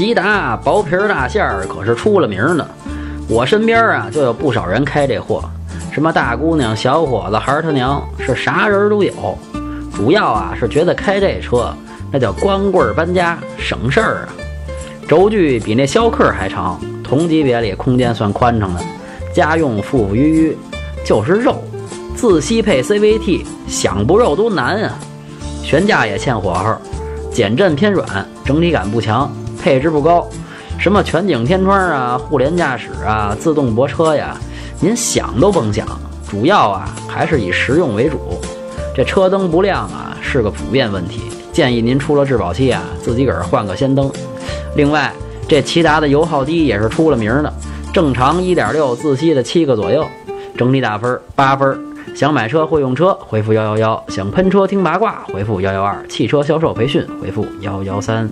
骐达薄皮大馅儿可是出了名的，我身边啊就有不少人开这货，什么大姑娘、小伙子、孩儿他娘，是啥人都有。主要啊是觉得开这车那叫光棍搬家省事儿啊，轴距比那逍客还长，同级别里空间算宽敞的，家用富富裕裕，就是肉，自吸配 CVT，想不肉都难啊。悬架也欠火候，减震偏软，整体感不强，配置不高，什么全景天窗啊、互联驾驶啊、自动泊车呀，您想都甭想。主要啊还是以实用为主。这车灯不亮啊是个普遍问题，建议您出了质保期啊自己个儿换个氙灯。另外，这骐达的油耗低也是出了名的，正常1.6自吸的七个左右，整体打分八分。想买车会用车，回复幺幺幺；想喷车听八卦，回复幺幺二；汽车销售培训，回复幺幺三。